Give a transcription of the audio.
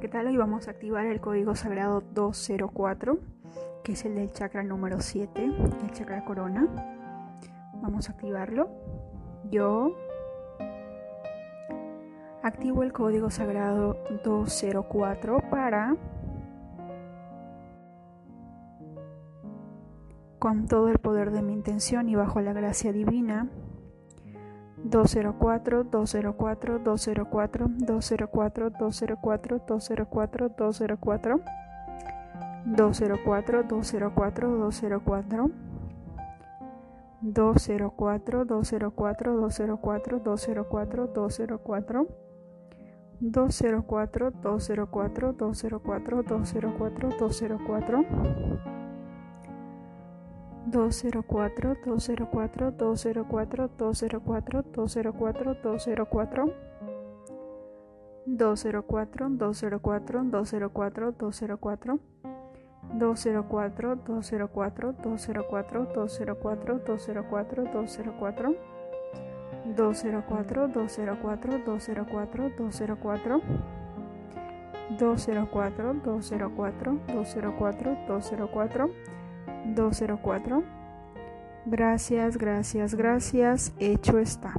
¿qué tal? Hoy vamos a activar el código sagrado 204, que es el del chakra número 7, el chakra corona. Vamos a activarlo. Yo activo el código sagrado 204 para, con todo el poder de mi intención y bajo la gracia divina, 204, 204 204 204 204 204 204 204 204 204 204 204 204 204 204 204 204 204 204 204 204 204 204 204 204 204 204 204 204 204 204 204 204 204 204 204 204 204 204 204 204 204 204 204 204 204. Gracias, gracias, gracias. Hecho está.